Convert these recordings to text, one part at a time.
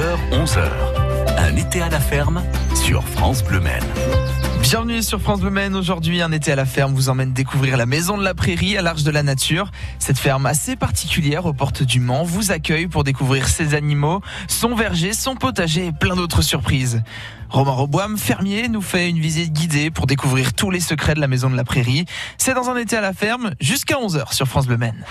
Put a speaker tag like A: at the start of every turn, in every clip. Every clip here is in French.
A: 10h, 11h. Un été à la ferme sur France Bleu Maine.
B: Bienvenue sur France Bleu Maine. Aujourd'hui, un été à la ferme vous emmène découvrir la maison de la prairie à l'Arche de la Nature. Cette ferme assez particulière aux portes du Mans vous accueille pour découvrir ses animaux, son verger, son potager et plein d'autres surprises. Romain Roboam, fermier, nous fait une visite guidée pour découvrir tous les secrets de la maison de la prairie. C'est dans un été à la ferme jusqu'à 11h sur France Bleu Maine.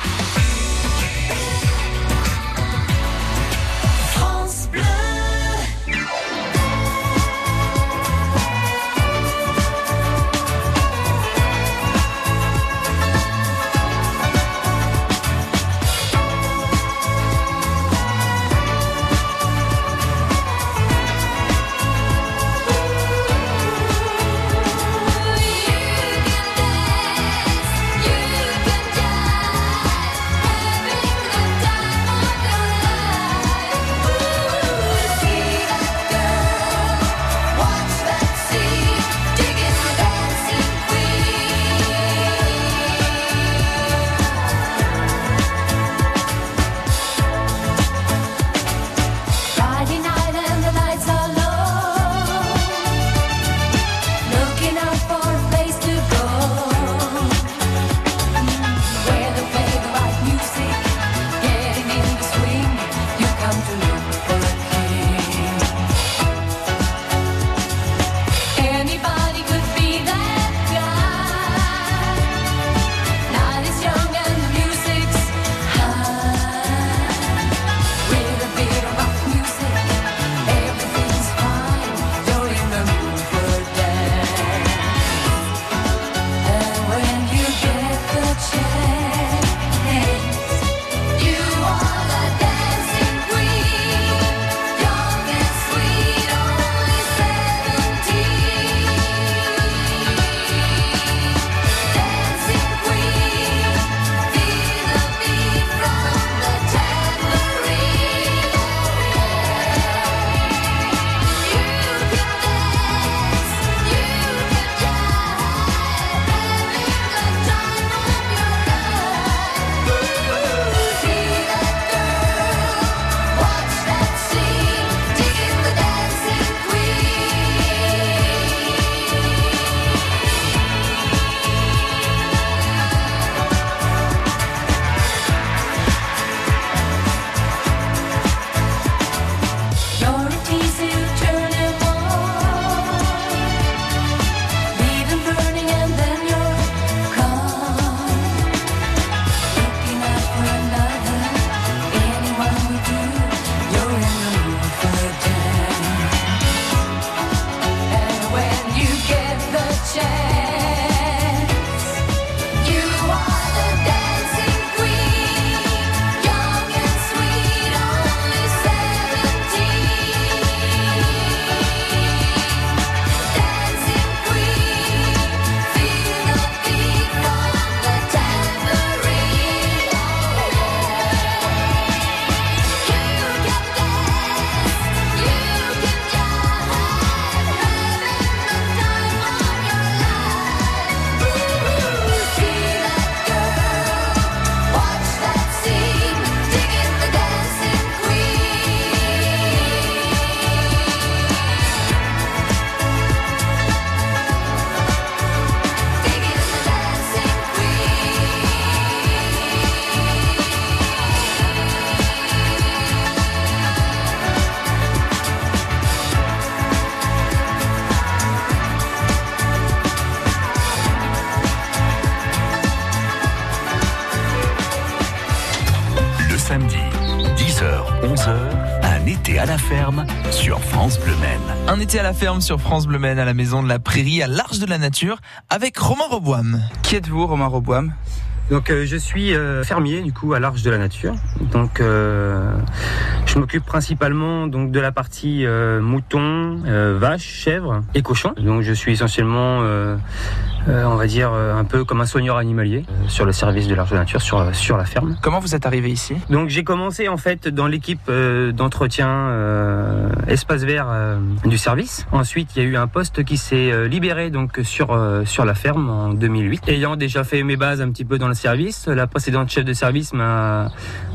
A: Samedi, 10h, 11h. Un été à la ferme sur France Bleu Maine.
B: Un été à la ferme sur France Bleu Maine à la maison de la prairie à l'Arche de la Nature avec Romain Roboam. Qui êtes-vous Romain Roboam
C: Donc euh, je suis euh, fermier du coup à l'Arche de la Nature. Donc euh, je m'occupe principalement donc de la partie euh, mouton, euh, vaches, chèvres et cochons. Donc je suis essentiellement euh, on va dire euh, un peu comme un soigneur animalier euh, sur le service de l'Arche de Nature, sur, sur la ferme.
B: Comment vous êtes arrivé ici?
C: Donc j'ai commencé en fait dans l'équipe d'entretien espace vert du service. Ensuite, il y a eu un poste qui s'est libéré donc sur sur la ferme en 2008. Ayant déjà fait mes bases un petit peu dans le service, la précédente chef de service m'a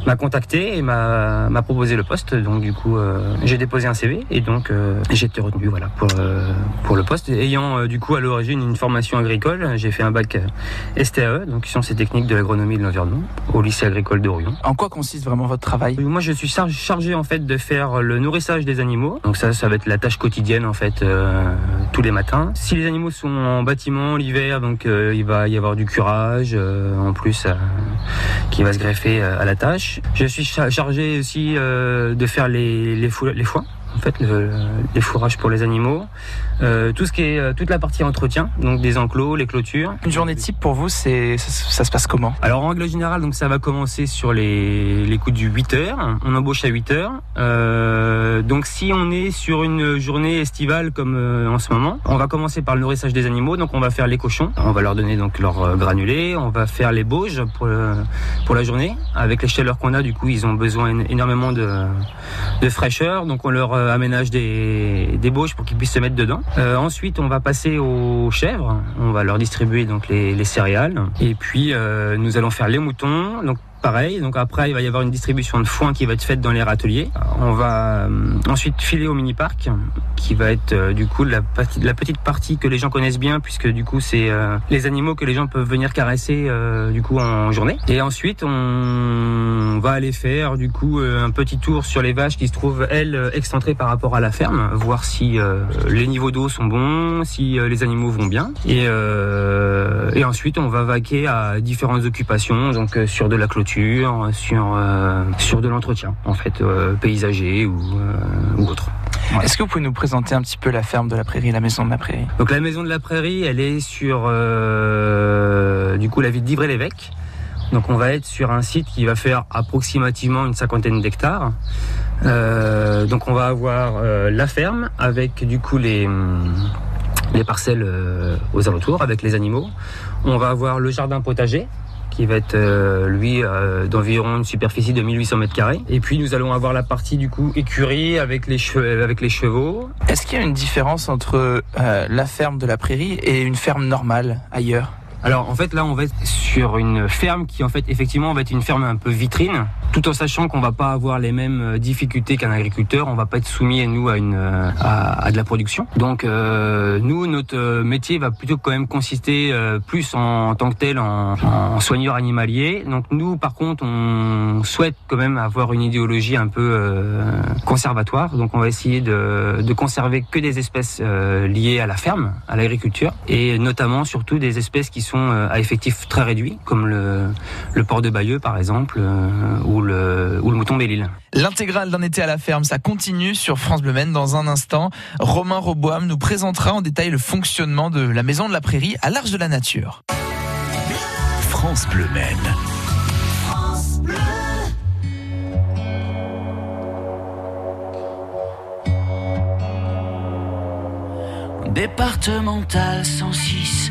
C: m'a contacté et m'a m'a proposé le poste. Donc du coup, euh, j'ai déposé un CV et donc euh, j'ai été retenu voilà pour euh, pour le poste. Ayant du coup à l'origine une formation agricole, j'ai fait un bac euh, STAE, donc sciences et techniques de l'agronomie et de l'environnement, au lycée agricole de Rouillon.
B: En quoi consiste vraiment votre travail?
C: Moi, je suis char- chargé en fait de faire le nourrissage des animaux. Donc ça, ça va être la tâche quotidienne en fait euh, tous les matins. Si les animaux sont en bâtiment l'hiver, donc euh, il va y avoir du curage euh, en plus qui va se greffer à la tâche. Je suis cha- chargé aussi de faire les les, fou- les foins. En fait, le- les fourrages pour les animaux, Euh, tout ce qui est euh, toute la partie entretien, donc des enclos, les clôtures.
B: Une journée type pour vous, c'est ça, ça se passe comment?
C: Alors en règle générale, donc ça va commencer sur les, les coups du 8 heures. On embauche à 8 heures. Euh, donc si on est sur une journée estivale comme euh, en ce moment, on va commencer par le nourrissage des animaux. Donc on va faire les cochons. On va leur donner donc leur euh, granulé. On va faire les bauges pour le- pour la journée. Avec les chaleurs qu'on a, du coup, ils ont besoin én- énormément de, de fraîcheur. Donc on leur euh, aménage des, bauges pour qu'ils puissent se mettre dedans. Euh, ensuite, on va passer aux chèvres. On va leur distribuer donc les, les céréales. Et puis euh, nous allons faire les moutons. Pareil. Donc après, il va y avoir une distribution de foin qui va être faite dans les râteliers. On va euh, ensuite filer au mini parc, qui va être euh, du coup la, petite partie que les gens connaissent bien, puisque du coup c'est euh, les animaux que les gens peuvent venir caresser du coup en journée. Et ensuite, on va aller faire du coup un petit tour sur les vaches qui se trouvent elles excentrées par rapport à la ferme, voir si les niveaux d'eau sont bons, si les animaux vont bien. Et, et ensuite, on va vaquer à différentes occupations, donc sur de la clôture, sur euh, sur de l'entretien, en fait, euh, paysager ou, euh, ou autre. Voilà.
B: Est-ce que vous pouvez nous présenter un petit peu la ferme de la prairie, la maison de la prairie?
C: Donc la maison de la prairie, elle est sur euh, du coup la ville d'Ivray-l'Évêque. Donc on va être sur un site qui va faire approximativement une cinquantaine d'hectares. Euh, donc on va avoir euh, la ferme avec du coup les les parcelles aux alentours avec les animaux. On va avoir le jardin potager qui va être euh, lui euh, d'environ une superficie de 1800 mètres carrés. Et puis nous allons avoir la partie du coup écurie avec les les chevaux.
B: Est-ce qu'il y a une différence entre euh, la ferme de la prairie et une ferme normale ailleurs?
C: Alors en fait là on va être sur une ferme qui en fait effectivement va être une ferme un peu vitrine, tout en sachant qu'on va pas avoir les mêmes euh, difficultés qu'un agriculteur, on va pas être soumis nous à une euh, à, à de la production. Donc euh, nous notre euh, métier va plutôt quand même consister euh, plus en, tant que tel en, soigneur animalier. Donc nous par contre on souhaite quand même avoir une idéologie un peu euh, conservatoire. Donc on va essayer de, de conserver que des espèces liées à la ferme, à l'agriculture, et notamment surtout des espèces qui sont euh, à effectif très réduit, comme le, le porc de Bayeux par exemple, euh, ou, le, ou le mouton Belle-Île.
B: L'intégrale d'un été à la ferme, ça continue sur France Bleu Maine dans un instant. Romain Roboam nous présentera en détail le fonctionnement de la maison de la prairie à l'Arche de la Nature.
A: France Bleu Maine.
D: Départemental 106,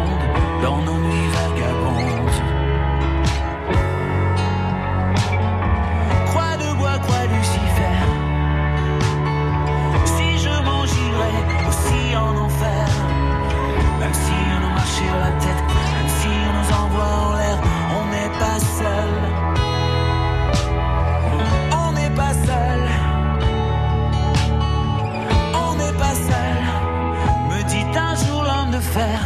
D: la tête. Même si nous envoie en l'air, on n'est pas seul. On n'est pas seul. On n'est pas seul. Me dit un jour l'homme de fer.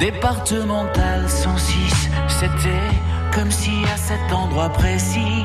D: Départemental 106, c'était comme si à cet endroit précis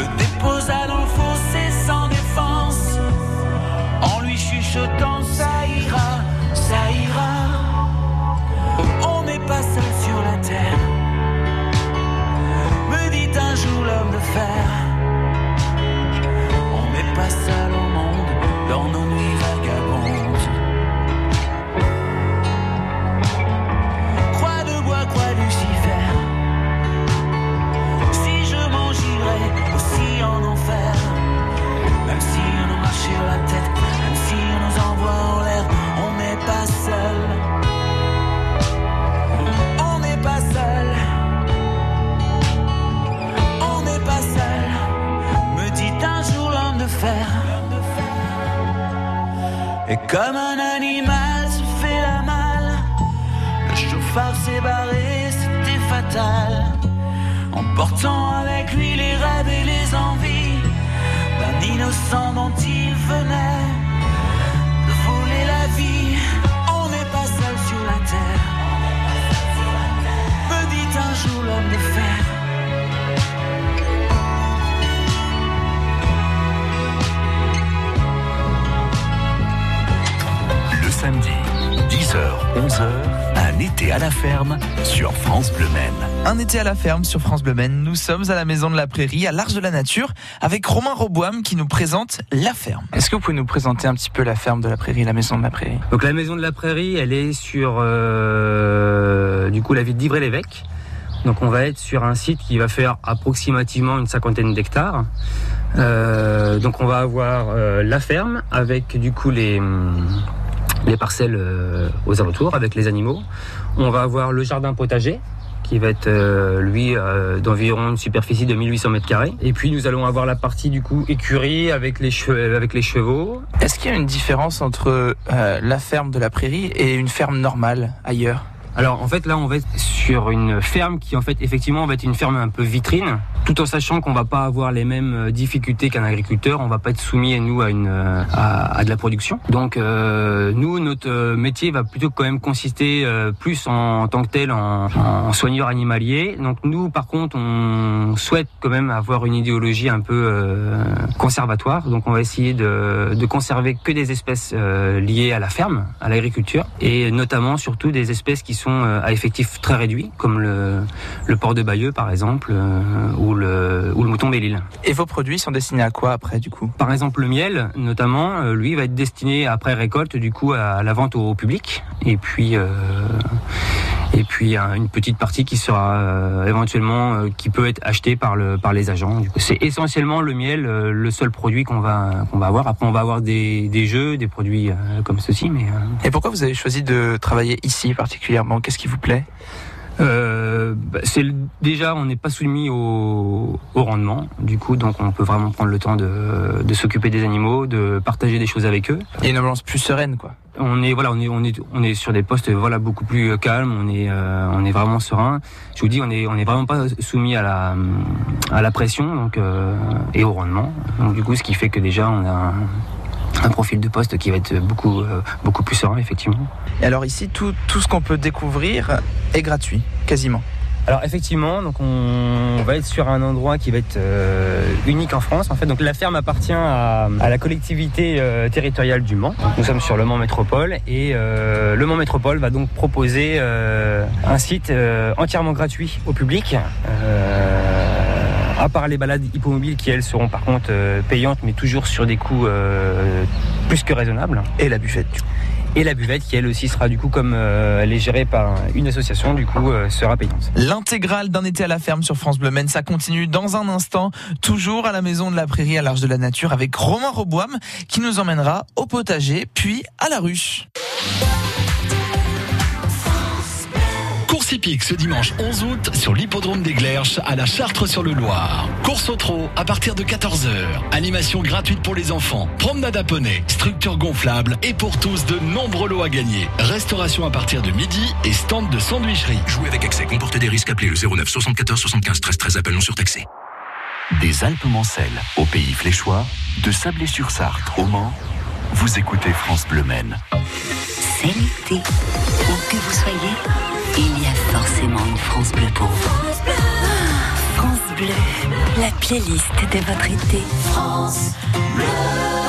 D: le déposa dans le fossé sans défense, en lui chuchotant ça ira, ça ira. On n'est pas seul sur la terre, me dit un jour l'homme de fer. On n'est pas seul
A: ferme sur France Bleu Maine.
B: Un été à la ferme sur France Bleu Maine. Nous sommes à la maison de la prairie, à l'Arche de la Nature, avec Romain Roboam qui nous présente la ferme. Est-ce que vous pouvez nous présenter un petit peu la ferme de la prairie, la maison de la prairie?
C: Donc la maison de la prairie, elle est sur euh, du coup la ville d'Ivry-l'Évêque. Donc on va être sur un site qui va faire approximativement une cinquantaine d'hectares. Euh, donc on va avoir euh, la ferme avec du coup les, les parcelles euh, aux alentours avec les animaux. On va avoir le jardin potager qui va être euh, lui euh, d'environ une superficie de 1800 mètres carrés. Et puis nous allons avoir la partie du coup écurie avec les chevaux.
B: Est-ce qu'il y a une différence entre la ferme de la prairie et une ferme normale ailleurs?
C: Alors en fait là on va être sur une ferme qui en fait effectivement va être une ferme un peu vitrine, tout en sachant qu'on va pas avoir les mêmes euh, difficultés qu'un agriculteur, on va pas être soumis nous à une euh, à, à de la production. Donc euh, nous notre euh, métier va plutôt quand même consister euh, plus en, tant que tel en, soigneur animalier. Donc nous par contre on souhaite quand même avoir une idéologie un peu euh, conservatoire. Donc on va essayer de, de conserver que des espèces liées à la ferme, à l'agriculture, et notamment surtout des espèces qui sont euh, à effectif très réduit, comme le, le porc de Bayeux par exemple, euh, ou, le, ou le mouton Belle-Île.
B: Et vos produits sont destinés à quoi après du coup?
C: Par exemple le miel, notamment, euh, lui va être destiné après récolte du coup à la vente au public, et puis euh, et puis une petite partie qui sera euh, éventuellement euh, qui peut être achetée par le par les agents. C'est essentiellement le miel, euh, le seul produit qu'on va qu'on va avoir. Après, on va avoir des, des jeux, des produits comme ceci, mais
B: Et pourquoi vous avez choisi de travailler ici particulièrement? Qu'est-ce qui vous plaît?
C: Euh, c'est déjà on n'est pas soumis au, au rendement. Du coup donc on peut vraiment prendre le temps de, de s'occuper des animaux de partager des choses avec eux.
B: A une ambiance plus sereine quoi.
C: on est voilà on est on est on est sur des postes voilà beaucoup plus calmes. On est euh, on est vraiment serein. Je vous dis on est on est vraiment pas soumis à la à la pression donc euh, et au rendement. Donc du coup ce qui fait que déjà on a un, profil de poste qui va être beaucoup euh, beaucoup plus serein effectivement
B: Et alors ici tout, tout ce qu'on peut découvrir est gratuit, quasiment.
C: Alors effectivement, donc on va être sur un endroit qui va être euh, unique en France. En fait, donc la ferme appartient à, à la collectivité euh, territoriale du Mans. Donc, nous sommes sur le Mans Métropole et euh, le Mans Métropole va donc proposer euh, un site euh, entièrement gratuit au public. À part les balades hippomobiles qui elles seront par contre euh, payantes, mais toujours sur des coûts euh, plus que raisonnables
B: Et la buvette du coup.
C: et la buvette qui elle aussi sera du coup comme euh, elle est gérée par une association du coup euh, sera payante.
B: L'intégrale d'un été à la ferme sur France Bleu Maine, ça continue dans un instant, toujours à la maison de la prairie à l'Arche de la Nature avec Romain Roboam qui nous emmènera au potager puis à la ruche.
E: Course hippique ce dimanche 11 août sur l'hippodrome des Glerches à la Chartres-sur-le-Loir. Course au trot à partir de 14h. Animation gratuite pour les enfants. Promenade à poney, structure gonflable et pour tous de nombreux lots à gagner. Restauration à partir de midi et stand de sandwicherie.
F: Jouer avec excès comporte des risques. Appelez le 09 74 75 13 13. Appel non surtaxé.
A: Des Alpes-Mancelles au pays fléchois, de Sablé-sur-Sarthe au Mans, vous écoutez France Bleu Maine.
G: C'est l'été. Où que vous soyez, il y a forcément une France bleue pour vous. Ah, France Bleu, la playlist de votre été. France
H: You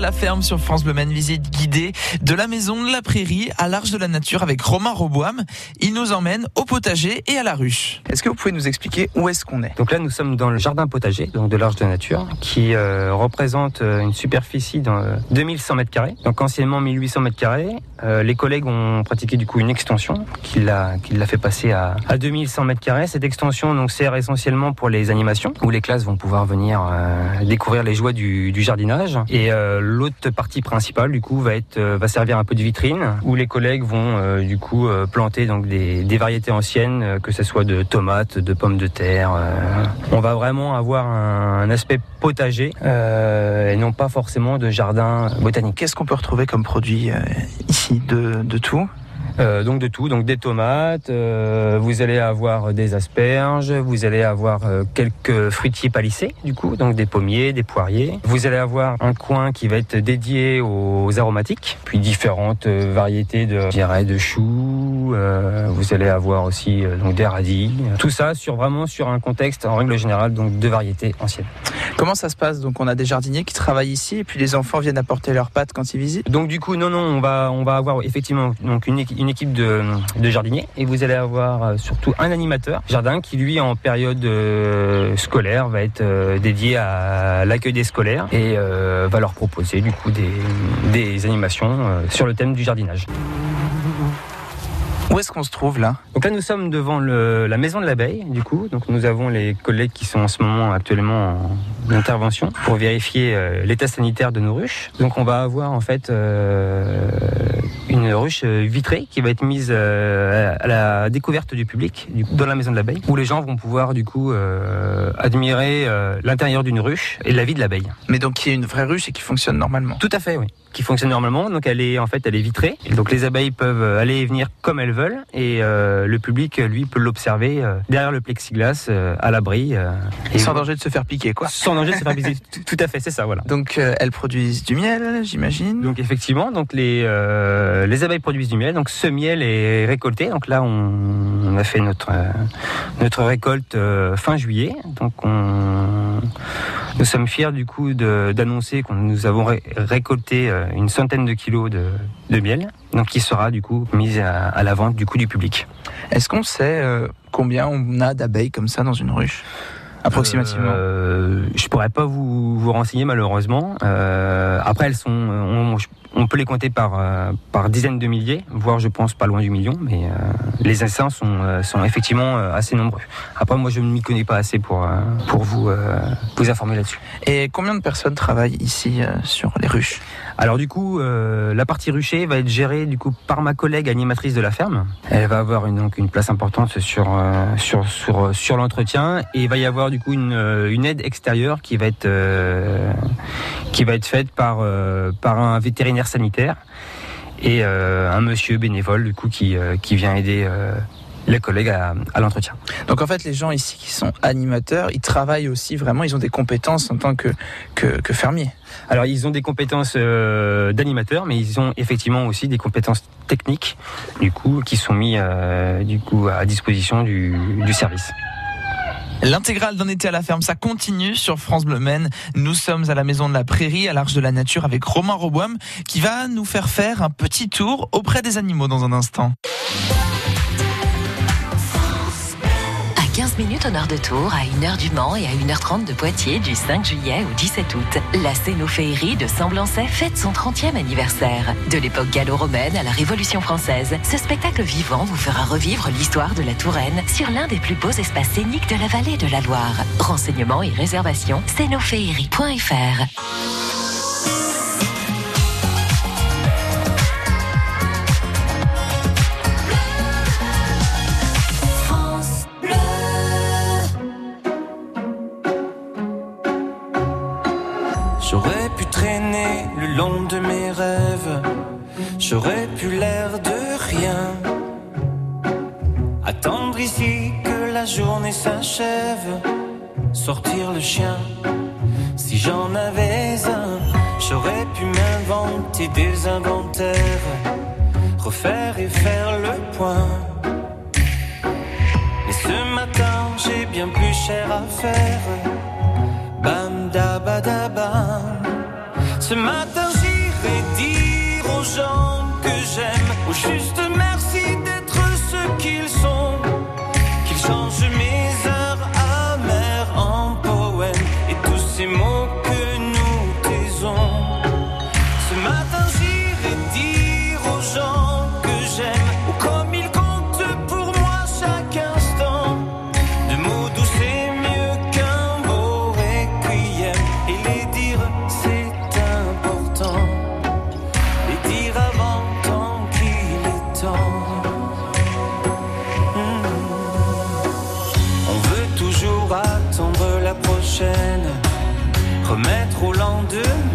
I: à la ferme sur France Bleu Maine,
J: visite guidée de la maison de la prairie à l'Arche de la Nature avec Romain Roboam. Il nous emmène au potager et à la ruche. Est-ce que vous pouvez nous expliquer où est-ce qu'on est?
C: Donc là, nous sommes dans le jardin potager, donc de l'Arche de la Nature, qui euh, représente euh, une superficie de euh, 2100 mètres carrés. Donc anciennement 1800 mètres carrés. Euh, les collègues ont pratiqué du coup une extension qui l'a fait passer à, à 2100 mètres carrés. Cette extension donc sert essentiellement pour les animations où les classes vont pouvoir venir euh, découvrir les joies du, jardinage. Et euh, l'autre partie principale du coup va être va servir un peu de vitrine où les collègues vont du coup planter donc des, variétés anciennes, que ce soit de tomates, de pommes de terre. On va vraiment avoir un, un aspect potager et non pas forcément de jardin botanique.
J: Qu'est-ce qu'on peut retrouver comme produit euh, de, de tout
C: Euh, donc de tout, donc des tomates, euh, vous allez avoir des asperges, vous allez avoir euh, quelques fruitiers palissés du coup, donc des pommiers, des poiriers. Vous allez avoir un coin qui va être dédié aux aromatiques, puis différentes variétés de, dirais, de choux. vous allez avoir aussi donc des radis. Tout ça sur vraiment sur un contexte en règle générale donc de variétés anciennes.
J: Comment ça se passe? Donc on a des jardiniers qui travaillent ici et puis les enfants viennent apporter leurs pâtes quand ils visitent?
C: Donc du coup, non, non, on va, on va avoir effectivement donc une, une équipe de, de jardiniers et vous allez avoir euh, surtout un animateur jardin qui lui en période euh, scolaire va être euh, dédié à l'accueil des scolaires et va leur proposer du coup des, des animations sur le thème du jardinage.
J: Où est-ce qu'on se trouve là?
C: Donc là, nous sommes devant le- la maison de l'abeille, du coup. Donc nous avons les collègues qui sont en ce moment actuellement en intervention pour vérifier euh, l'état sanitaire de nos ruches. Donc on va avoir en fait euh, une ruche euh, vitrée qui va être mise euh, à la découverte du public du coup, dans la maison de l'abeille, où les gens vont pouvoir du coup euh, admirer l'intérieur d'une ruche et la vie de l'abeille.
J: Mais donc qui est une vraie ruche et qui fonctionne normalement.
C: Tout à fait, oui. Qui fonctionne normalement. Donc elle est en fait elle est vitrée. Donc les abeilles peuvent aller et venir comme elles veulent et euh, le public lui peut l'observer euh, derrière le plexiglas euh, à l'abri. euh,
J: Et sans danger de se faire piquer quoi.
C: Sans danger de se faire viser. Tout- Tout à fait, c'est ça, voilà.
J: Donc euh, elles produisent du miel, j'imagine.
C: Donc effectivement, donc les euh, les abeilles produisent du miel. Donc ce miel est récolté. Donc là, on, on a fait notre euh, notre récolte euh, fin juillet. Donc on nous sommes fiers du coup d'annoncer que nous avons ré- récolté euh, une centaine de kilos de, de miel. Donc qui sera du coup mise à, à la vente du coup du public.
J: Est-ce qu'on sait euh, combien on a d'abeilles comme ça dans une ruche Approximativement.
C: Euh, je pourrais pas vous, vous renseigner malheureusement. Euh, après, elles sont, on, on peut les compter par euh, par dizaines de milliers, voire je pense pas loin du million. Mais euh, les essaims sont euh, sont effectivement assez nombreux. Après, moi, je ne m'y connais pas assez pour pour vous vous informer là-dessus.
J: Et combien de personnes travaillent ici sur les ruches?
C: Alors du coup, la partie rucher va être gérée du coup par ma collègue animatrice de la ferme. Elle va avoir une, donc une place importante sur sur sur sur l'entretien et il va y avoir du coup une, une aide extérieure qui va être qui va être faite par par un vétérinaire sanitaire et euh, un monsieur bénévole du coup qui euh, qui vient aider euh, les collègues à, à l'entretien.
J: Donc en fait, les gens ici qui sont animateurs, ils travaillent aussi vraiment, ils ont des compétences en tant que, que, que fermiers.
C: Alors ils ont des compétences euh, d'animateurs, mais ils ont effectivement aussi des compétences techniques, du coup, qui sont mis euh, du coup à disposition du, du service.
J: L'intégrale d'un été à la ferme, ça continue sur France Bleu Maine. Nous sommes à la maison de la Prairie, à l'Arche de la Nature, avec Romain Roboam, qui va nous faire faire un petit tour auprès des animaux dans un instant.
K: 15 minutes au nord de Tours, à 1h du Mans et à 1h30 de Poitiers du 5 juillet au 17 août, la Scénophéerie de Semblancet fête son 30e anniversaire. De l'époque gallo-romaine à la Révolution française, ce spectacle vivant vous fera revivre l'histoire de la Touraine sur l'un des plus beaux espaces scéniques de la vallée de la Loire. Renseignements et réservations, scénophéerie.fr.
L: L'air de rien. Attendre ici que la journée s'achève. Sortir le chien. Si j'en avais un, j'aurais pu m'inventer des inventaires. Refaire et faire le point. Mais ce matin, j'ai bien plus cher à faire. Bam da ba. Ce matin j'irai dire aux gens que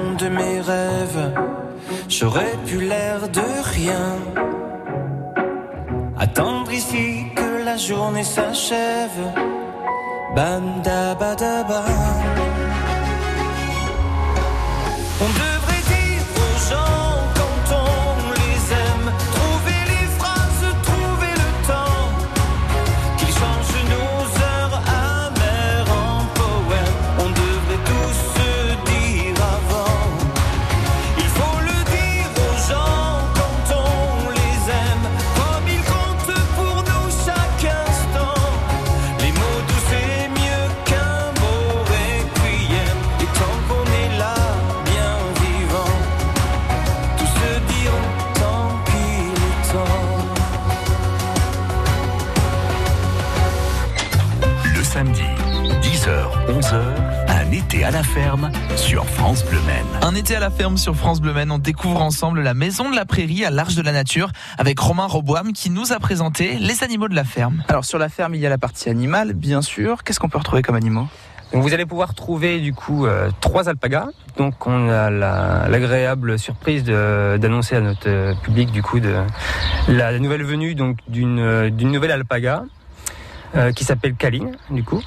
L: De mes rêves. J'aurais pu l'air de rien. Attendre ici que la journée s'achève. Bam
A: été à la ferme sur France Bleu Maine.
B: Un été à la ferme sur France Bleu Maine, on découvre ensemble la maison de la prairie à l'Arche de la Nature avec Romain Roboam qui nous a présenté les animaux de la ferme. Alors sur la ferme, il y a la partie animale, bien sûr. Qu'est-ce qu'on peut retrouver comme animaux?
C: Donc vous allez pouvoir trouver du coup euh, trois alpagas. Donc on a la- l'agréable surprise d'annoncer à notre euh, public du coup de la, nouvelle venue donc d'une euh, d'une nouvelle alpaga euh, qui s'appelle Kaline du coup.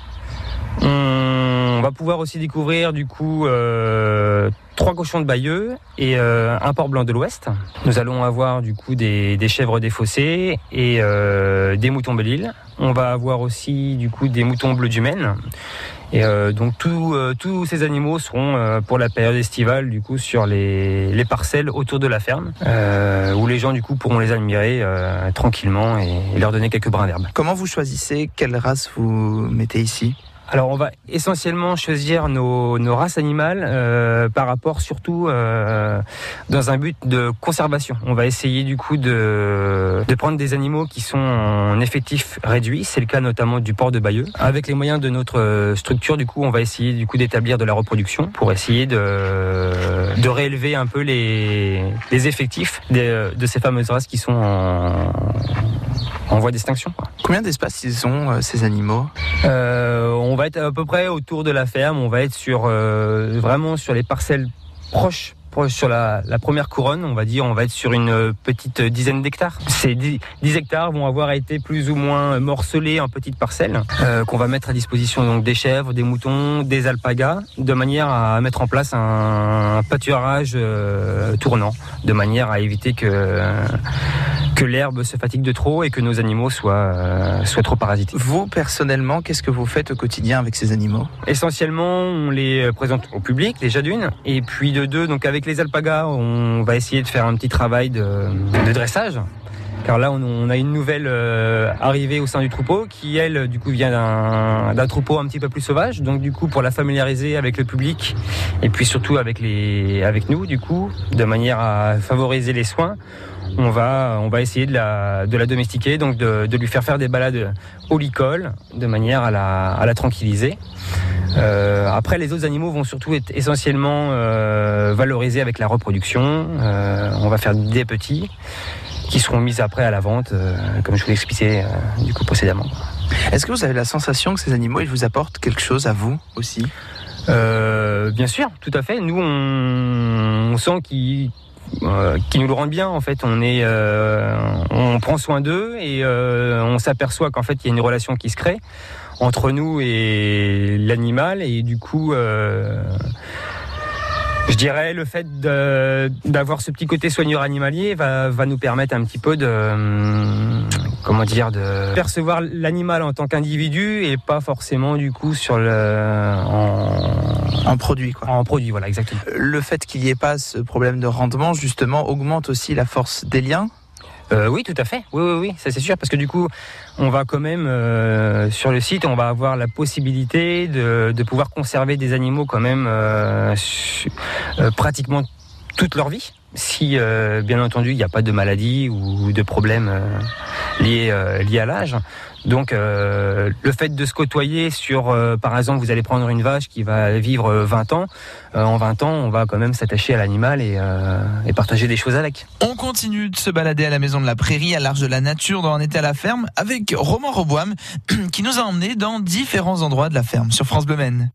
C: On va pouvoir aussi découvrir du coup euh, trois cochons de Bayeux et euh, un port blanc de l'Ouest. Nous allons avoir du coup des, chèvres des fossés et euh, des moutons Belle-Île. On va avoir aussi du coup des moutons bleus du Maine. Et donc tout, tous ces animaux seront pour la période estivale du coup sur les, les parcelles autour de la ferme où les gens du coup pourront les admirer tranquillement et, et leur donner quelques brins d'herbe.
B: Comment vous choisissez quelle race vous mettez ici?
C: Alors on va essentiellement choisir nos, races animales euh, par rapport surtout euh, dans un but de conservation. On va essayer du coup de, de prendre des animaux qui sont en effectif réduit, c'est le cas notamment du port de Bayeux. Avec les moyens de notre structure, du coup, on va essayer du coup d'établir de la reproduction pour essayer de, de réélever un peu les, effectifs des- de ces fameuses races qui sont en, en voie d'extinction.
B: Combien d'espace ils ont, euh, ces animaux?
C: Euh, on va être à peu près autour de la ferme. On va être sur euh, vraiment sur les parcelles proches. Sur la, la première couronne, on va dire, on va être sur une euh, petite dizaine d'hectares. Ces 10, 10 hectares vont avoir été plus ou moins morcelés en petites parcelles euh, qu'on va mettre à disposition donc des chèvres, des moutons, des alpagas, de manière à mettre en place un, pâturage euh, tournant, de manière à éviter que que l'herbe se fatigue de trop et que nos animaux soient, euh, soient trop parasités.
B: Vous, personnellement, qu'est-ce que vous faites au quotidien avec ces animaux?
C: Essentiellement, on les présente au public, déjà d'une, et puis de deux, donc avec les alpagas, on va essayer de faire un petit travail de, dressage. Car là, on, a une nouvelle euh, arrivée au sein du troupeau qui, elle, du coup, vient d'un troupeau un petit peu plus sauvage. Donc, du coup, pour la familiariser avec le public et puis surtout avec avec nous, du coup, de manière à favoriser les soins, on va, on va essayer de la, de la domestiquer, donc de, de lui faire faire des balades au licol, de manière à la, à la tranquilliser. Euh, après, les autres animaux vont surtout être essentiellement euh, valorisés avec la reproduction. Euh, on va faire des petits qui seront mis après à la vente, comme je vous l'expliquais du coup précédemment.
B: Est-ce que vous avez la sensation que ces animaux, ils vous apportent quelque chose à vous aussi?
C: Bien sûr, tout à fait. Nous, on, on sent qu'ils euh, qu'ils nous le rendent bien en fait. On est, euh, on prend soin d'eux et euh, on s'aperçoit qu'en fait il y a une relation qui se crée entre nous et l'animal et du coup. Je dirais le fait d'avoir ce petit côté soigneur animalier va, va nous permettre un petit peu de hum, comment dire de percevoir l'animal en tant qu'individu et pas forcément du coup sur le en,
B: Un produit, quoi.
C: en produit voilà exactement.
B: Le fait qu'il n'y ait pas ce problème de rendement, justement, augmente aussi la force des liens
C: Euh, oui, tout à fait. Oui, oui, oui, ça c'est sûr, parce que du coup, on va quand même euh, sur le site, on va avoir la possibilité de, pouvoir conserver des animaux quand même euh, pratiquement toute leur vie, si euh, bien entendu il n'y a pas de maladie ou de problème euh, liés euh, liés à l'âge. Donc le fait de se côtoyer sur, par exemple, vous allez prendre une vache qui va vivre euh, 20 ans, en 20 ans, on va quand même s'attacher à l'animal et, et partager des choses avec.
B: On continue de se balader à la maison de la prairie, à l'arche de la nature, dans un été à la ferme, avec Romain Roboam, qui nous a emmenés dans différents endroits de la ferme sur France Bleu Maine.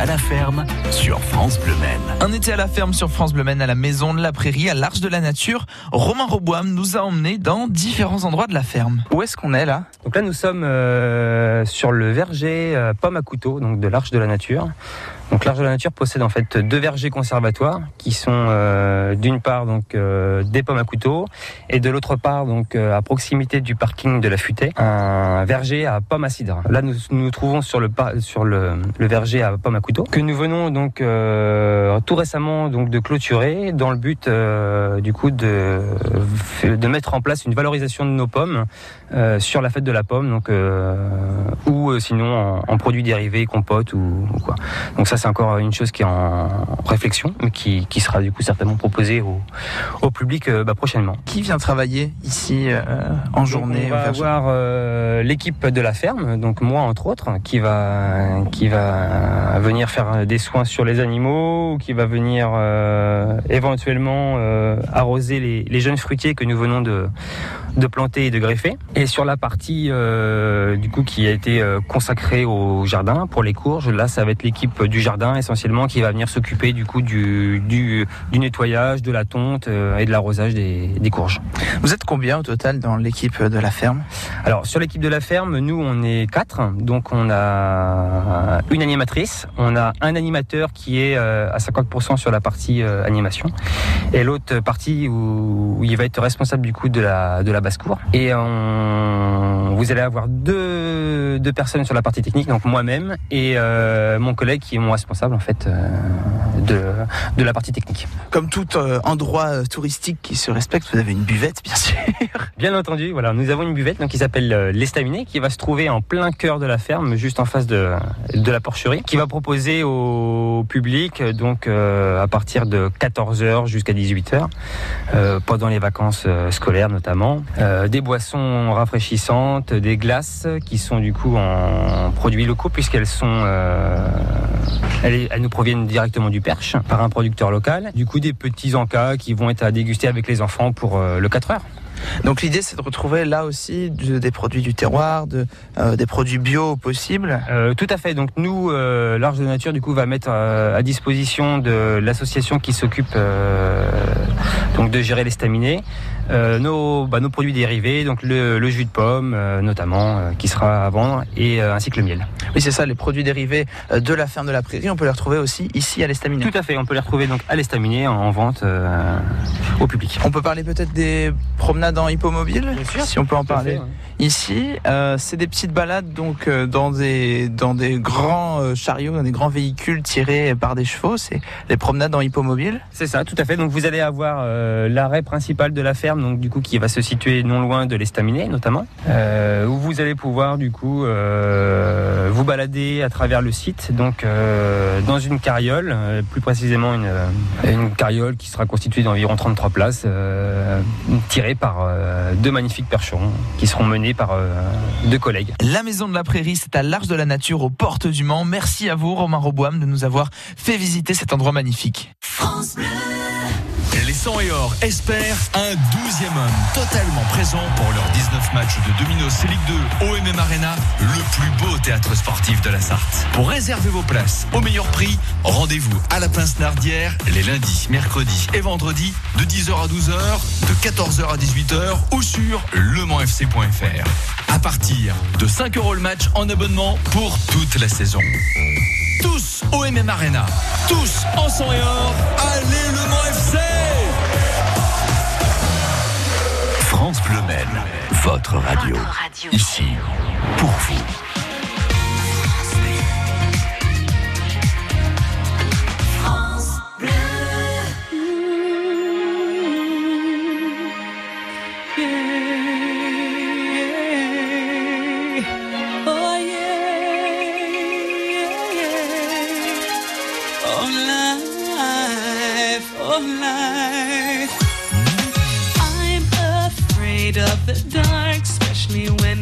A: À la ferme sur France Bleu Maine.
J: Un été à la ferme sur France Bleu Maine à la maison de la prairie à l'Arche de la Nature. Romain Roboam nous a emmenés dans différents endroits de la ferme. Où est-ce qu'on est là?
C: Donc là, nous sommes euh, sur le verger euh, pomme à couteau, donc de l'Arche de la Nature. Donc l'Arche de la Nature possède en fait deux vergers conservatoires qui sont euh, d'une part donc euh, des pommes à couteau et de l'autre part donc euh, à proximité du parking de la Futaie un verger à pommes à cidre. Là nous nous trouvons sur le sur le, verger à pommes à couteau que nous venons donc tout récemment donc de clôturer dans le but du coup de de mettre en place une valorisation de nos pommes sur la fête de la pomme, donc ou sinon en, en produits dérivés, compote ou, ou quoi. Donc ça c'est encore une chose qui est en réflexion, mais qui, qui sera du coup certainement proposée au, au public euh, bah, prochainement.
J: Qui vient travailler ici euh, en journée
C: Donc, on va avoir euh, l'équipe de la ferme, donc moi entre autres, qui va qui va venir faire des soins sur les animaux, qui va venir éventuellement arroser les, les jeunes fruitiers que nous venons de de planter et de greffer. Et sur la partie euh, du coup qui a été euh, consacrée au jardin pour les courges, là ça va être l'équipe du jardin essentiellement qui va venir s'occuper du coup du, du, du nettoyage, de la tonte euh, et de l'arrosage des, des courges.
J: Vous êtes combien au total dans l'équipe de la ferme?
C: Alors sur l'équipe de la ferme, nous on est quatre, donc on a une animatrice, on a un animateur qui est à 50% sur la partie animation, et l'autre partie où, où il va être responsable du coup de la de la basse cour. Et on, vous allez avoir deux, deux personnes sur la partie technique, donc moi-même et euh, mon collègue qui est mon responsable en fait euh, de de la partie technique.
J: Comme tout euh, endroit touristique qui se respecte, vous avez une buvette bien sûr.
C: Bien entendu, voilà, nous avons une buvette donc, qui s'appelle l'Estaminet, qui va se trouver en plein cœur de la ferme, juste en face de, de la porcherie, qui va proposer au public, donc à partir de 14h jusqu'à 18h, euh, pendant les vacances scolaires notamment, euh, des boissons rafraîchissantes, des glaces qui sont du coup en produits locaux puisqu'elles sont, euh, elles, nous proviennent directement du Perche par un producteur local. Du coup, des petits encas qui vont être à déguster avec les enfants pour euh, le 4 heures.
J: Donc l'idée c'est de retrouver là aussi de- des produits du terroir, de, euh, des produits bio possibles.
C: Euh, tout à fait. Donc nous, euh, l'Arche de Nature, du coup, va mettre euh, à disposition de l'association qui s'occupe donc de gérer les staminés nos, bah, nos produits dérivés, donc le, le jus de pomme notamment, qui sera à vendre, et ainsi que le miel.
J: Oui c'est ça, les produits dérivés de la ferme de la prairie, on peut les retrouver aussi ici à l'Estaminet.
C: Tout à fait. On peut les retrouver donc à l'estaminet en, en vente au public.
J: On peut parler peut-être des promenades en hippomobile,
C: sûr.
J: si on peut en parler.
C: fait, ouais.
J: Ici, euh, c'est des petites balades donc euh, dans des dans des grands euh, chariots, dans des grands véhicules tirés par des chevaux. C'est les promenades en hippomobile.
C: C'est ça, tout à fait. Donc vous allez avoir l'arrêt principal de la ferme, donc du coup qui va se situer non loin de l'estaminet notamment, où vous allez pouvoir du coup vous balader à travers le site, donc dans une carriole, plus précisément une, une carriole qui sera constituée d'environ 33 places, tirée par euh, deux magnifiques percherons qui seront menés par euh, deux collègues.
J: La maison de la prairie, c'est à l'Arche de la Nature, aux portes du Mans. Merci à vous, Romain Roboam, de nous avoir fait visiter cet endroit magnifique.
E: Les 100 et or espèrent un 12e homme totalement présent pour leurs 19 matchs de Domino's Ligue 2 OMM Arena, le plus beau théâtre sportif de la Sarthe. Pour réserver vos places au meilleur prix, rendez-vous à la Pince Nardière les lundis, mercredis et vendredis de 10h à 12h, de 14h à 18h ou sur lemanfc.fr. À partir de 5 euros le match en abonnement pour toute la saison. Tous au MM Arena, tous en sang et or, allez le Mans FC
A: France Bleu Maine, votre radio.
K: Votre radio.
A: Ici, pour vous.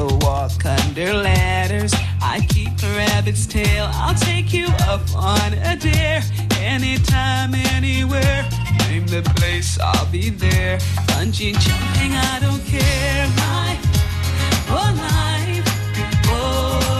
M: Never walk under ladders. I keep a rabbit's tail. I'll take you up on a dare. Anytime, anywhere. Name the place, I'll be there. Bungee jumping, I don't care. My whole life, oh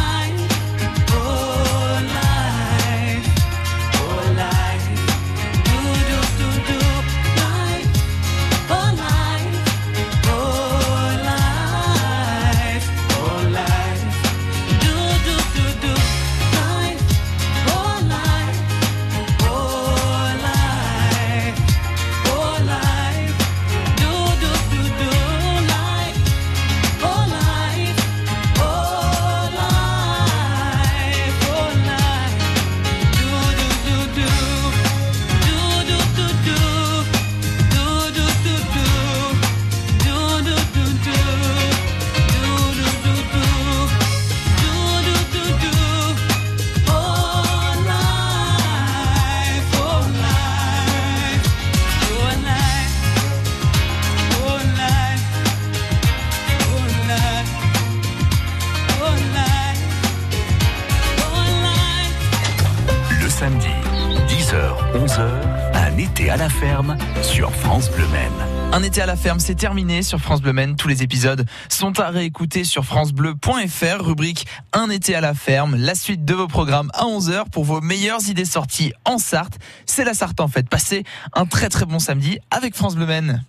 I: ferme, c'est terminé sur France Bleu Maine. Tous les épisodes sont à réécouter sur francebleu.fr, rubrique Un été à la ferme. La suite de vos programmes à 11h pour vos meilleures idées sorties en Sarthe. C'est la Sarthe en fait. Passez un très très bon samedi avec France Bleu Maine.